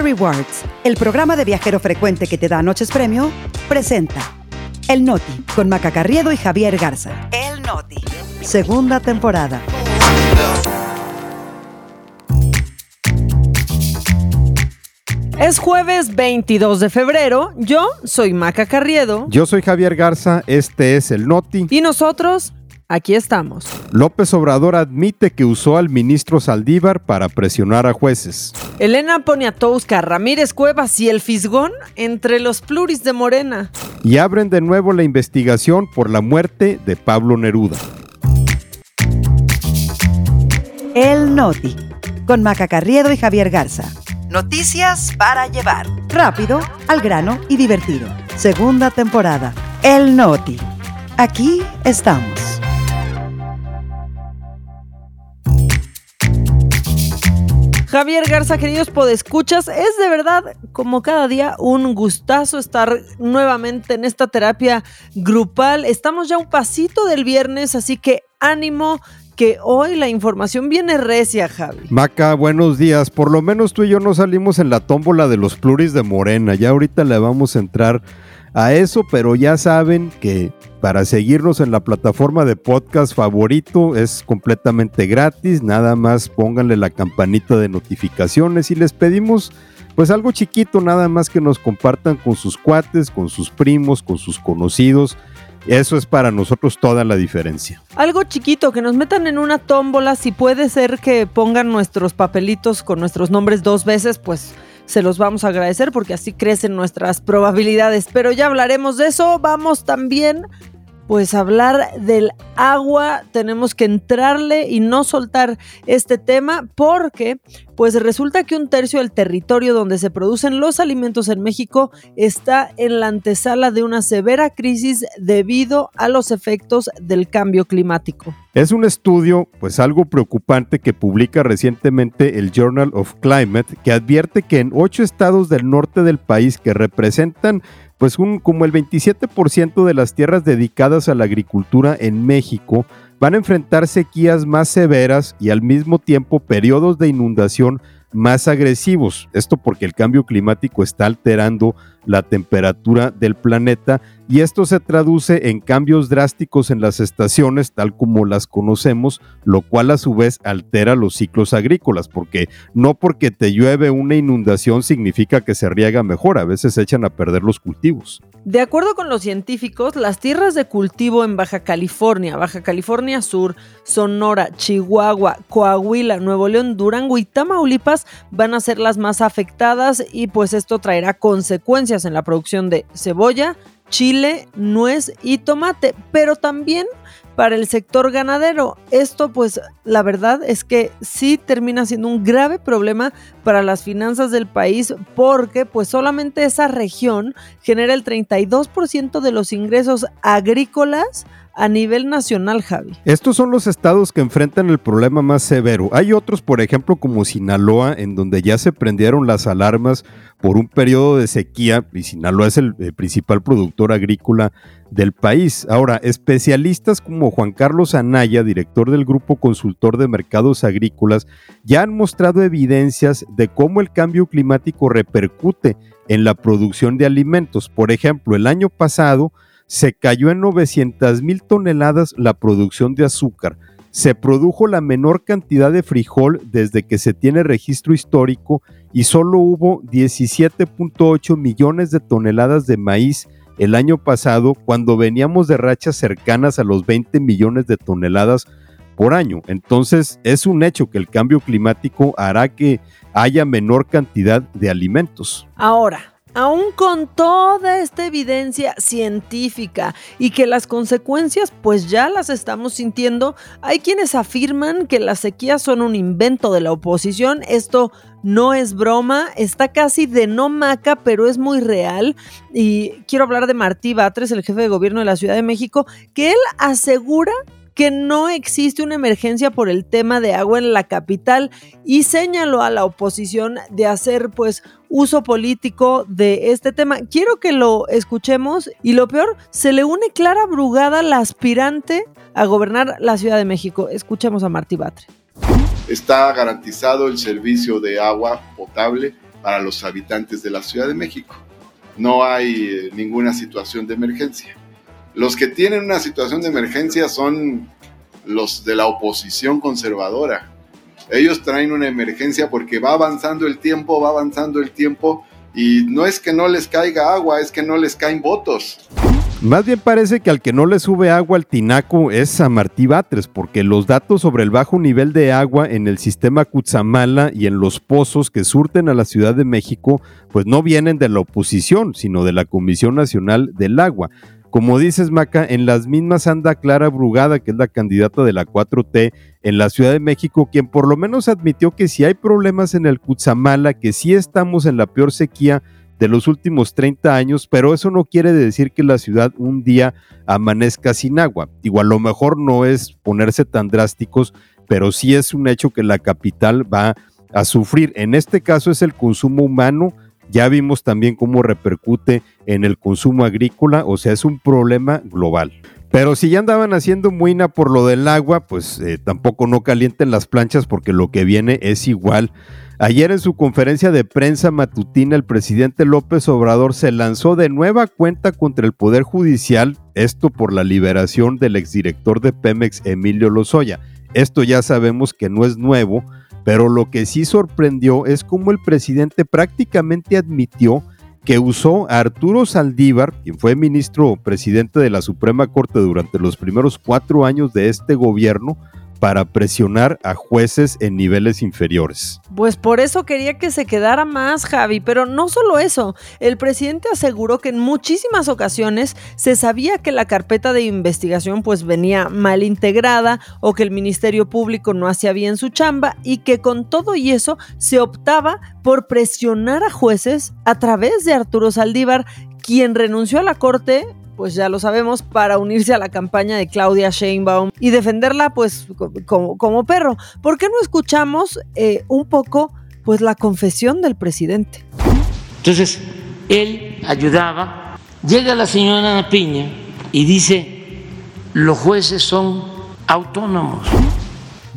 Rewards, el programa de viajero frecuente que te da noches premio, presenta El Noti con Maca Carriedo y Javier Garza. El Noti. Segunda temporada. Es jueves 22 de febrero. Yo soy Maca Carriedo. Yo soy Javier Garza. Este es el Noti. Y nosotros Aquí estamos. López Obrador admite que usó al ministro Saldívar para presionar a jueces. Elena Poniatowska, Ramírez Cuevas y el Fisgón entre los pluris de Morena. Y abren de nuevo la investigación por la muerte de Pablo Neruda. El Noti, con Maca Carriedo y Javier Garza. Noticias para llevar. Rápido, al grano y divertido. Segunda temporada. El Noti. Aquí estamos. Javier Garza, queridos podescuchas, es de verdad, como cada día, un gustazo estar nuevamente en esta terapia grupal. Estamos ya un pasito del viernes, así que ánimo, que hoy la información viene recia, Javi. Maca, buenos días. Por lo menos tú y yo no salimos en la tómbola de los pluris de Morena. Ya ahorita le vamos a entrar a eso, pero ya saben que para seguirnos en la plataforma de podcast favorito es completamente gratis, nada más pónganle la campanita de notificaciones y les pedimos pues algo chiquito, nada más que nos compartan con sus cuates, con sus primos, con sus conocidos. Eso es para nosotros toda la diferencia. Algo chiquito, que nos metan en una tómbola, si puede ser que pongan nuestros papelitos con nuestros nombres dos veces, pues se los vamos a agradecer porque así crecen nuestras probabilidades. Pero ya hablaremos de eso. Vamos también pues hablar del agua, tenemos que entrarle y no soltar este tema porque pues resulta que un tercio del territorio donde se producen los alimentos en México está en la antesala de una severa crisis debido a los efectos del cambio climático. Es un estudio, pues algo preocupante que publica recientemente el Journal of Climate, que advierte que en ocho estados del norte del país que representan pues como el 27% de las tierras dedicadas a la agricultura en México van a enfrentar sequías más severas y al mismo tiempo periodos de inundación más agresivos. Esto porque el cambio climático está alterando la temperatura del planeta y esto se traduce en cambios drásticos en las estaciones tal como las conocemos, lo cual a su vez altera los ciclos agrícolas, porque no porque te llueve una inundación significa que se riega mejor, a veces se echan a perder los cultivos. De acuerdo con los científicos, las tierras de cultivo en Baja California, Baja California Sur, Sonora, Chihuahua, Coahuila, Nuevo León, Durango y Tamaulipas van a ser las más afectadas y pues esto traerá consecuencias en la producción de cebolla, chile, nuez y tomate, pero también para el sector ganadero. Esto pues la verdad es que sí termina siendo un grave problema para las finanzas del país porque pues solamente esa región genera el 32% de los ingresos agrícolas a nivel nacional, Javi. Estos son los estados que enfrentan el problema más severo. Hay otros, por ejemplo, como Sinaloa, en donde ya se prendieron las alarmas por un periodo de sequía y Sinaloa es el, principal productor agrícola del país. Ahora, especialistas como Juan Carlos Anaya, director del Grupo Consultor de Mercados Agrícolas, ya han mostrado evidencias de cómo el cambio climático repercute en la producción de alimentos. Por ejemplo, el año pasado, se cayó en 900 mil toneladas la producción de azúcar. Se produjo la menor cantidad de frijol desde que se tiene registro histórico y solo hubo 17.8 millones de toneladas de maíz el año pasado cuando veníamos de rachas cercanas a los 20 millones de toneladas por año. Entonces es un hecho que el cambio climático hará que haya menor cantidad de alimentos. Ahora, aún con toda esta evidencia científica y que las consecuencias pues ya las estamos sintiendo, hay quienes afirman que las sequías son un invento de la oposición. Esto no es broma, está casi de no maca, pero es muy real. Y quiero hablar de Martí Batres, el jefe de gobierno de la Ciudad de México, que él asegura que no existe una emergencia por el tema de agua en la capital y señaló a la oposición de hacer pues uso político de este tema. Quiero que lo escuchemos y lo peor, se le une Clara Brugada, la aspirante a gobernar la Ciudad de México. Escuchemos a Martí Batre. Está garantizado el servicio de agua potable para los habitantes de la Ciudad de México. No hay eh, ninguna situación de emergencia. Los que tienen una situación de emergencia son los de la oposición conservadora. Ellos traen una emergencia porque va avanzando el tiempo, va avanzando el tiempo y no es que no les caiga agua, es que no les caen votos. Más bien parece que al que no le sube agua al tinaco es a Martí Batres, porque los datos sobre el bajo nivel de agua en el sistema Cutzamala y en los pozos que surten a la Ciudad de México, pues no vienen de la oposición, sino de la Comisión Nacional del Agua. Como dices, Maca, en las mismas anda Clara Brugada, que es la candidata de la 4T en la Ciudad de México, quien por lo menos admitió que si hay problemas en el Cutzamala, que sí estamos en la peor sequía de los últimos 30 años, pero eso no quiere decir que la ciudad un día amanezca sin agua. Igual a lo mejor no es ponerse tan drásticos, pero sí es un hecho que la capital va a sufrir. En este caso es el consumo humano ya vimos también cómo repercute en el consumo agrícola, o sea, es un problema global. Pero si ya andaban haciendo muina por lo del agua, pues eh, tampoco no calienten las planchas porque lo que viene es igual. Ayer en su conferencia de prensa matutina el presidente López Obrador se lanzó de nueva cuenta contra el Poder Judicial, esto por la liberación del exdirector de Pemex Emilio Lozoya. Esto ya sabemos que no es nuevo, pero lo que sí sorprendió es cómo el presidente prácticamente admitió que usó a Arturo Saldívar, quien fue ministro presidente de la Suprema Corte durante los primeros cuatro años de este gobierno, para presionar a jueces en niveles inferiores. Pues por eso quería que se quedara más, Javi, pero no solo eso, el presidente aseguró que en muchísimas ocasiones se sabía que la carpeta de investigación pues venía mal integrada o que el Ministerio Público no hacía bien su chamba y que con todo y eso se optaba por presionar a jueces a través de Arturo Saldívar, quien renunció a la corte pues ya lo sabemos, para unirse a la campaña de Claudia Sheinbaum y defenderla pues como, como perro. ¿Por qué no escuchamos eh, un poco pues la confesión del presidente? Entonces, él ayudaba, llega la señora Piña y dice, los jueces son autónomos.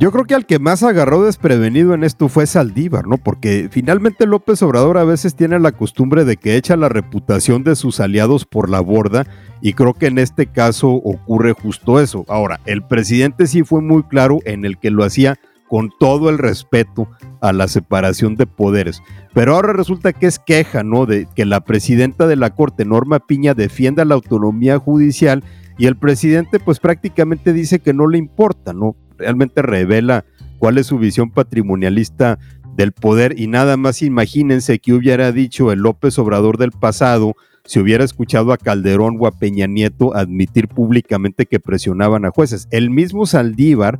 Yo creo que al que más agarró desprevenido en esto fue Saldívar, ¿no? Porque finalmente López Obrador a veces tiene la costumbre de que echa la reputación de sus aliados por la borda y creo que en este caso ocurre justo eso. Ahora, el presidente sí fue muy claro en el que lo hacía con todo el respeto a la separación de poderes. Pero ahora resulta que es queja, ¿no? De que la presidenta de la Corte, Norma Piña, defienda la autonomía judicial y el presidente pues prácticamente dice que no le importa, ¿no? Realmente revela cuál es su visión patrimonialista del poder y nada más imagínense que hubiera dicho el López Obrador del pasado si hubiera escuchado a Calderón o a Peña Nieto admitir públicamente que presionaban a jueces. El mismo Saldívar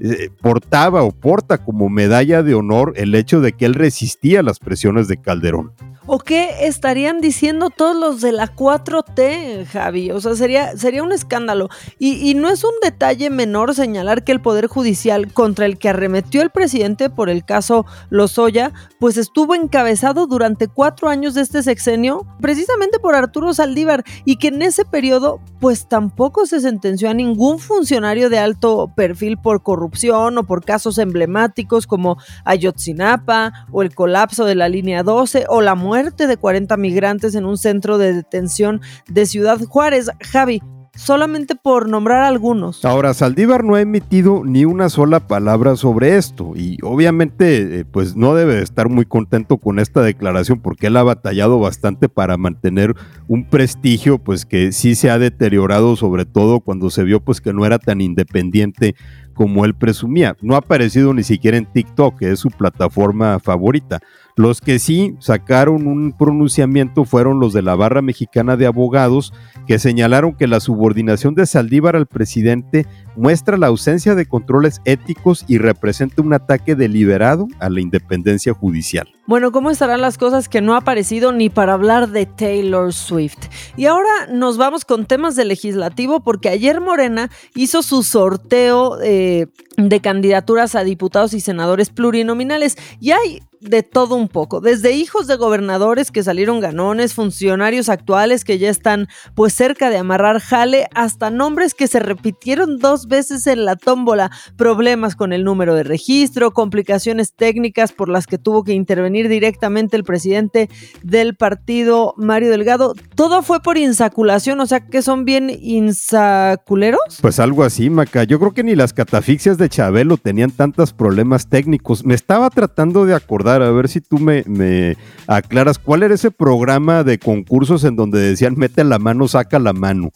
eh, portaba o porta como medalla de honor el hecho de que él resistía las presiones de Calderón. ¿O qué estarían diciendo todos los de la 4T, Javi? O sea, sería, sería un escándalo. Y, no es un detalle menor señalar que el Poder Judicial contra el que arremetió el presidente por el caso Lozoya, pues estuvo encabezado durante cuatro años de este sexenio, precisamente por Arturo Saldívar, y que en ese periodo, pues tampoco se sentenció a ningún funcionario de alto perfil por corrupción o por casos emblemáticos como Ayotzinapa o el colapso de la línea 12 o la muerte de 40 migrantes en un centro de detención de Ciudad Juárez. Javi, solamente por nombrar algunos. Ahora, Saldívar no ha emitido ni una sola palabra sobre esto y obviamente eh, pues no debe de estar muy contento con esta declaración porque él ha batallado bastante para mantener un prestigio pues que sí se ha deteriorado sobre todo cuando se vio pues que no era tan independiente como él presumía. No ha aparecido ni siquiera en TikTok, que es su plataforma favorita. Los que sí sacaron un pronunciamiento fueron los de la Barra Mexicana de Abogados, que señalaron que la subordinación de Saldívar al presidente muestra la ausencia de controles éticos y representa un ataque deliberado a la independencia judicial. Bueno, ¿cómo estarán las cosas que no ha aparecido ni para hablar de Taylor Swift? Y ahora nos vamos con temas de legislativo porque ayer Morena hizo su sorteo eh, de candidaturas a diputados y senadores plurinominales. Y hay de todo un poco, desde hijos de gobernadores que salieron ganones, funcionarios actuales que ya están pues cerca de amarrar jale, hasta nombres que se repitieron dos veces en la tómbola, problemas con el número de registro, complicaciones técnicas por las que tuvo que intervenir directamente el presidente del partido Mario Delgado, todo fue por insaculación, o sea que son bien insaculeros. Pues algo así, Maca, yo creo que ni las catafixias de Chabelo tenían tantos problemas técnicos, me estaba tratando de acordar a ver si tú me, me aclaras cuál era ese programa de concursos en donde decían mete la mano, saca la mano.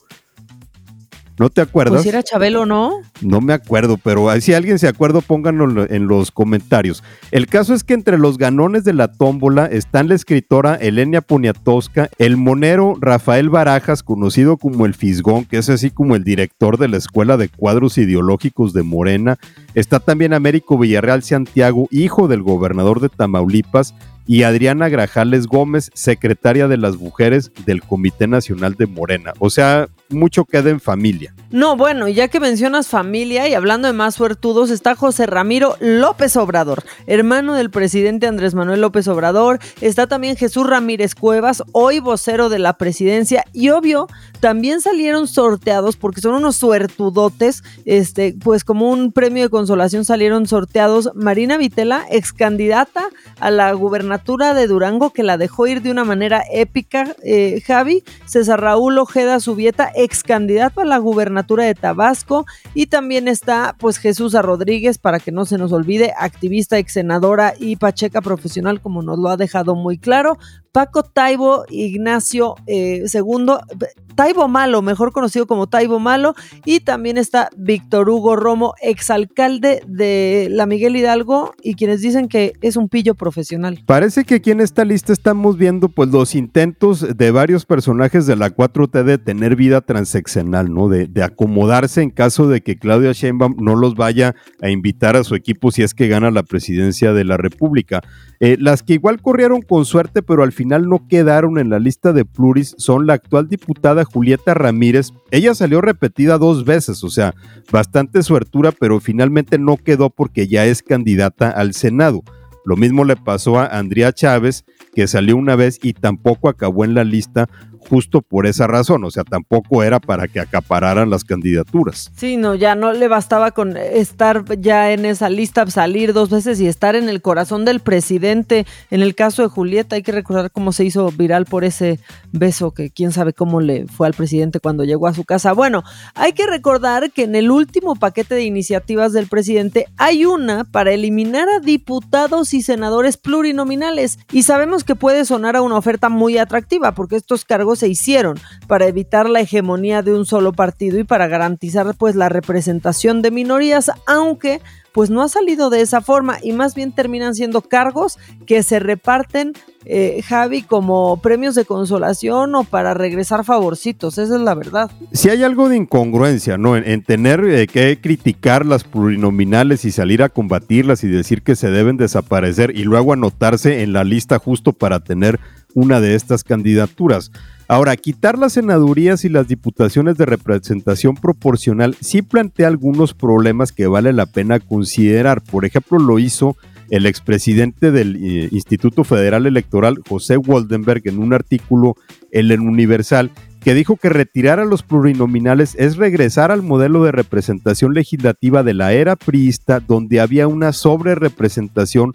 ¿No te acuerdas? Pues si era Chabelo, ¿no? No me acuerdo, pero si alguien se acuerda, pónganlo en los comentarios. El caso es que entre los ganones de la tómbola están la escritora Elenia Poniatowska, el monero Rafael Barajas, conocido como el Fisgón, que es así como el director de la Escuela de Cuadros Ideológicos de Morena. Está también Américo Villarreal Santiago, hijo del gobernador de Tamaulipas, y Adriana Grajales Gómez, secretaria de las mujeres del Comité Nacional de Morena. O sea, mucho queda en familia. No, bueno, ya que mencionas familia y hablando de más suertudos, está José Ramiro López Obrador, hermano del presidente Andrés Manuel López Obrador. Está también Jesús Ramírez Cuevas, hoy vocero de la presidencia. Y obvio, también salieron sorteados, porque son unos suertudotes, este, pues como un premio de consolación salieron sorteados Marina Vitela, ex candidata a la gubernatura de Durango, que la dejó ir de una manera épica, eh, Javi, César Raúl Ojeda Subieta, ex candidato a la gubernatura de Tabasco y también está pues Jesús Rodríguez, para que no se nos olvide, activista, ex senadora y pacheca profesional, como nos lo ha dejado muy claro. Paco Taibo Ignacio II, eh, Taibo Malo, mejor conocido como Taibo Malo, y también está Víctor Hugo Romo, exalcalde de la Miguel Hidalgo, y quienes dicen que es un pillo profesional. Parece que aquí en esta lista estamos viendo pues los intentos de varios personajes de la 4T de tener vida transeccional, ¿no? De, de acomodarse en caso de que Claudia Sheinbaum no los vaya a invitar a su equipo si es que gana la presidencia de la República. Eh, las que igual corrieron con suerte, pero al final no quedaron en la lista de pluris, son la actual diputada Julieta Ramírez. Ella salió repetida dos veces, o sea, bastante suertura, pero finalmente no quedó porque ya es candidata al Senado. Lo mismo le pasó a Andrea Chávez, que salió una vez y tampoco acabó en la lista justo por esa razón, o sea, tampoco era para que acapararan las candidaturas. Sí, no, ya no le bastaba con estar ya en esa lista, salir dos veces y estar en el corazón del presidente. En el caso de Julieta, hay que recordar cómo se hizo viral por ese beso que quién sabe cómo le fue al presidente cuando llegó a su casa. Bueno, hay que recordar que en el último paquete de iniciativas del presidente hay una para eliminar a diputados y senadores plurinominales y sabemos que puede sonar a una oferta muy atractiva porque estos cargos se hicieron para evitar la hegemonía de un solo partido y para garantizar pues la representación de minorías, aunque pues no ha salido de esa forma y más bien terminan siendo cargos que se reparten, eh, Javi, como premios de consolación o para regresar favorcitos, esa es la verdad. Si hay algo de incongruencia, ¿no? En, tener eh, que criticar las plurinominales y salir a combatirlas y decir que se deben desaparecer y luego anotarse en la lista justo para tener una de estas candidaturas. Ahora, quitar las senadurías y las diputaciones de representación proporcional sí plantea algunos problemas que vale la pena considerar. Por ejemplo, lo hizo el expresidente del eh, Instituto Federal Electoral, José Waldenberg, en un artículo en el Universal, que dijo que retirar a los plurinominales es regresar al modelo de representación legislativa de la era priista, donde había una sobrerepresentación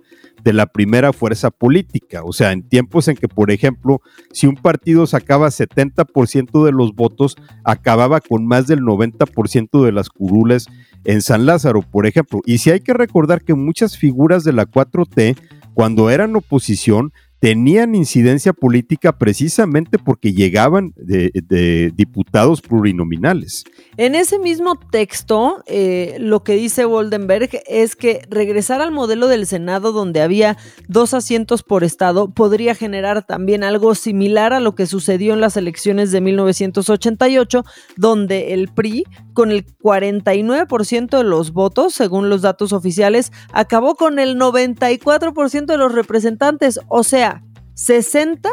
de la primera fuerza política. O sea, en tiempos en que, por ejemplo, si un partido sacaba 70% de los votos, acababa con más del 90% de las curules en San Lázaro, por ejemplo. Y si hay que recordar que muchas figuras de la 4T, cuando eran oposición, tenían incidencia política precisamente porque llegaban de, diputados plurinominales. En ese mismo texto, eh, lo que dice Woldenberg es que regresar al modelo del Senado donde había dos asientos por estado podría generar también algo similar a lo que sucedió en las elecciones de 1988, donde el PRI, con el 49% de los votos, según los datos oficiales, acabó con el 94% de los representantes, o sea, 60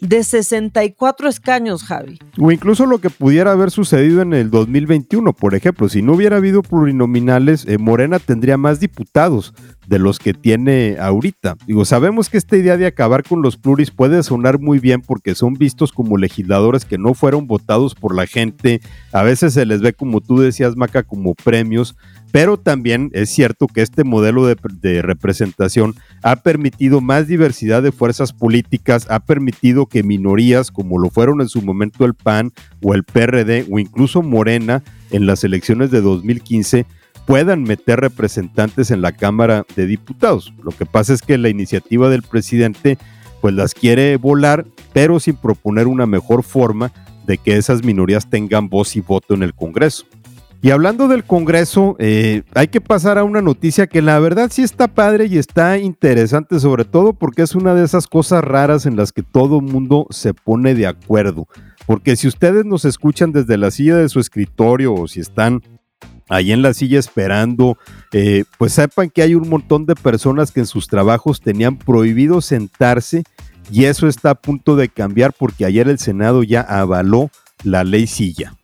de 64 escaños, Javi. O incluso lo que pudiera haber sucedido en el 2021, por ejemplo, si no hubiera habido plurinominales, eh, Morena tendría más diputados de los que tiene ahorita. Digo, sabemos que esta idea de acabar con los pluris puede sonar muy bien porque son vistos como legisladores que no fueron votados por la gente, a veces se les ve como tú decías, Maca, como premios, pero también es cierto que este modelo de, representación ha permitido más diversidad de fuerzas políticas, ha permitido que minorías, como lo fueron en su momento el PAN o el PRD o incluso Morena en las elecciones de 2015, puedan meter representantes en la Cámara de Diputados. Lo que pasa es que la iniciativa del presidente pues las quiere volar, pero sin proponer una mejor forma de que esas minorías tengan voz y voto en el Congreso. Y hablando del Congreso, eh, hay que pasar a una noticia que la verdad sí está padre y está interesante, sobre todo porque es una de esas cosas raras en las que todo el mundo se pone de acuerdo. Porque si ustedes nos escuchan desde la silla de su escritorio o si están ahí en la silla esperando, eh, pues sepan que hay un montón de personas que en sus trabajos tenían prohibido sentarse y eso está a punto de cambiar porque ayer el Senado ya avaló la ley silla.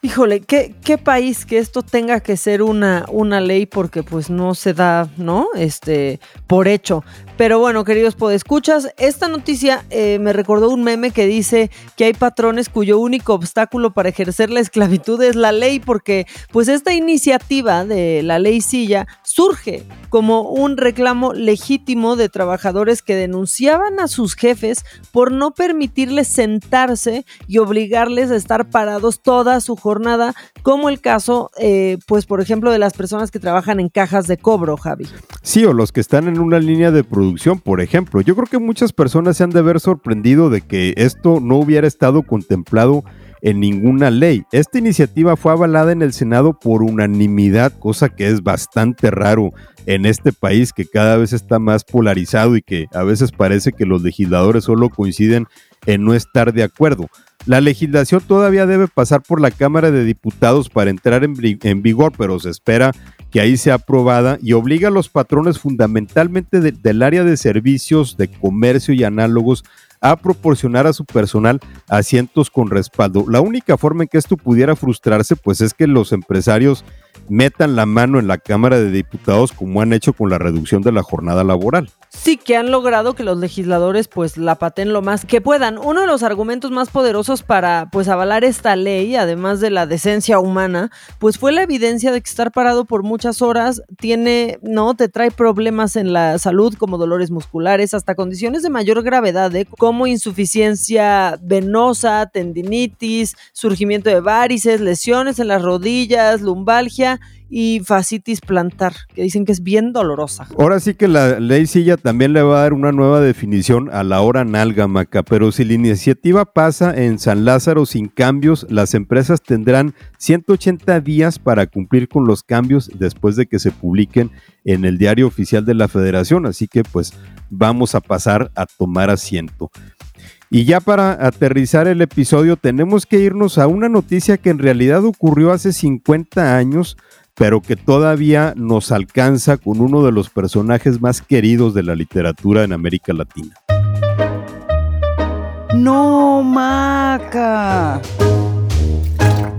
Híjole, ¿qué, qué país que esto tenga que ser una, una ley porque pues no se da, ¿no? Este, por hecho. Pero bueno, queridos podescuchas, esta noticia eh, me recordó un meme que dice que hay patrones cuyo único obstáculo para ejercer la esclavitud es la ley, porque pues esta iniciativa de la ley silla surge como un reclamo legítimo de trabajadores que denunciaban a sus jefes por no permitirles sentarse y obligarles a estar parados toda su jornada, como el caso, eh, pues por ejemplo, de las personas que trabajan en cajas de cobro, Javi. Sí, o los que están en una línea de producción por ejemplo. Yo creo que muchas personas se han de haber sorprendido de que esto no hubiera estado contemplado en ninguna ley. Esta iniciativa fue avalada en el Senado por unanimidad, cosa que es bastante raro en este país que cada vez está más polarizado y que a veces parece que los legisladores solo coinciden en no estar de acuerdo. La legislación todavía debe pasar por la Cámara de Diputados para entrar en, vigor, pero se espera que ahí sea aprobada y obliga a los patrones fundamentalmente del área de servicios, de comercio y análogos a proporcionar a su personal asientos con respaldo. La única forma en que esto pudiera frustrarse pues es que los empresarios metan la mano en la Cámara de Diputados como han hecho con la reducción de la jornada laboral. Sí, que han logrado que los legisladores pues la paten lo más que puedan. Uno de los argumentos más poderosos para pues avalar esta ley, además de la decencia humana, pues fue la evidencia de que estar parado por muchas horas tiene, no, te trae problemas en la salud como dolores musculares, hasta condiciones de mayor gravedad, ¿eh? como insuficiencia venosa, tendinitis, surgimiento de varices, lesiones en las rodillas, lumbalgia y fascitis plantar, que dicen que es bien dolorosa. Ahora sí que la ley silla también le va a dar una nueva definición a la hora nálgamaca, pero si la iniciativa pasa en San Lázaro sin cambios, las empresas tendrán 180 días para cumplir con los cambios después de que se publiquen en el diario oficial de la federación, así que pues vamos a pasar a tomar asiento. Y ya para aterrizar el episodio tenemos que irnos a una noticia que en realidad ocurrió hace 50 años, pero que todavía nos alcanza con uno de los personajes más queridos de la literatura en América Latina. No, Maca.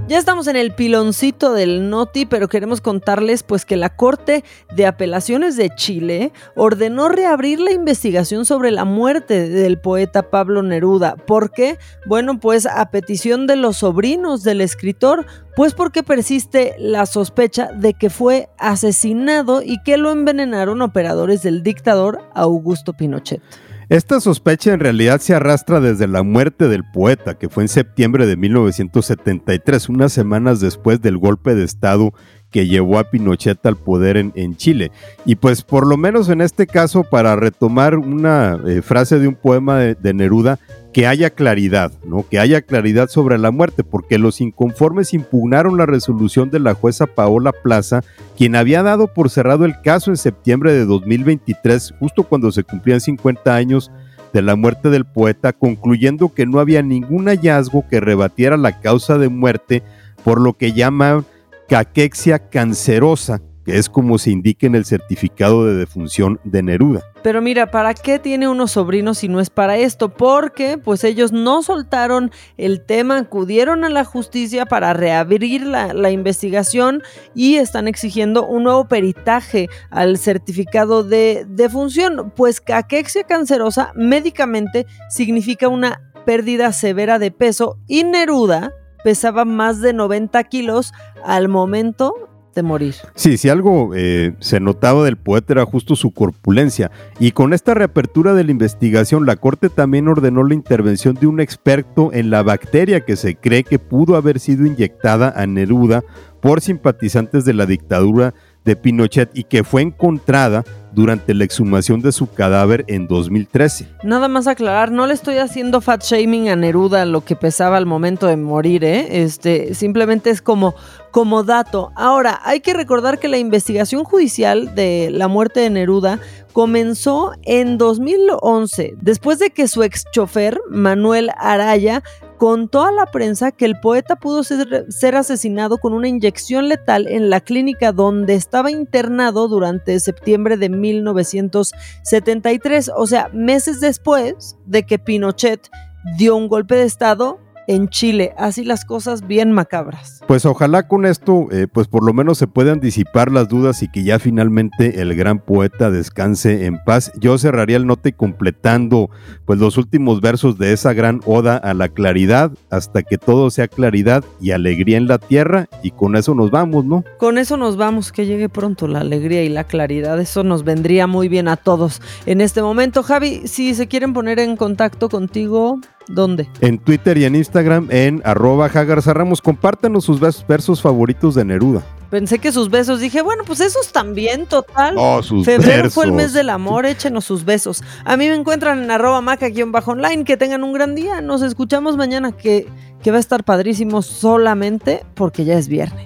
Ya estamos en el piloncito del Noti, pero queremos contarles pues que la Corte de Apelaciones de Chile ordenó reabrir la investigación sobre la muerte del poeta Pablo Neruda. ¿Por qué? Bueno, pues a petición de los sobrinos del escritor, pues porque persiste la sospecha de que fue asesinado y que lo envenenaron operadores del dictador Augusto Pinochet. Esta sospecha en realidad se arrastra desde la muerte del poeta, que fue en septiembre de 1973, unas semanas después del golpe de Estado que llevó a Pinochet al poder en, Chile. Y pues por lo menos en este caso, para retomar una eh, frase de un poema de Neruda, que haya claridad, ¿no? Que haya claridad sobre la muerte, porque los inconformes impugnaron la resolución de la jueza Paola Plaza, quien había dado por cerrado el caso en septiembre de 2023, justo cuando se cumplían 50 años de la muerte del poeta, concluyendo que no había ningún hallazgo que rebatiera la causa de muerte por lo que llaman caquexia cancerosa, que es como se indica en el certificado de defunción de Neruda. Pero mira, ¿para qué tiene unos sobrinos si no es para esto? Porque pues ellos no soltaron el tema, acudieron a la justicia para reabrir la, la investigación y están exigiendo un nuevo peritaje al certificado de defunción, pues caquexia cancerosa médicamente significa una pérdida severa de peso y Neruda pesaba más de 90 kilos al momento de morir. Sí, si algo eh, se notaba del poeta era justo su corpulencia. Y con esta reapertura de la investigación, la Corte también ordenó la intervención de un experto en la bacteria que se cree que pudo haber sido inyectada a Neruda por simpatizantes de la dictadura de Pinochet y que fue encontrada durante la exhumación de su cadáver en 2013. Nada más aclarar, no le estoy haciendo fat shaming a Neruda lo que pesaba al momento de morir, ¿eh? Este, simplemente es como, como dato. Ahora, hay que recordar que la investigación judicial de la muerte de Neruda comenzó en 2011, después de que su ex chofer, Manuel Araya, contó a la prensa que el poeta pudo ser, asesinado con una inyección letal en la clínica donde estaba internado durante septiembre de 1973, o sea, meses después de que Pinochet dio un golpe de Estado en Chile. Así las cosas bien macabras. Pues ojalá con esto, eh, pues por lo menos se puedan disipar las dudas y que ya finalmente el gran poeta descanse en paz. Yo cerraría el note completando pues los últimos versos de esa gran oda a la claridad, hasta que todo sea claridad y alegría en la tierra, y con eso nos vamos, ¿no? Con eso nos vamos, que llegue pronto la alegría y la claridad. Eso nos vendría muy bien a todos en este momento. Javi, si se quieren poner en contacto contigo, ¿Dónde? En Twitter y en Instagram en arroba Ramos. Compártanos sus versos favoritos de Neruda. Pensé que sus besos. Dije, bueno, pues esos también, total. Oh, sus Febrero fue el mes del amor, échenos sus besos. A mí me encuentran en arroba maca-online. Que tengan un gran día. Nos escuchamos mañana que, que va a estar padrísimo solamente porque ya es viernes.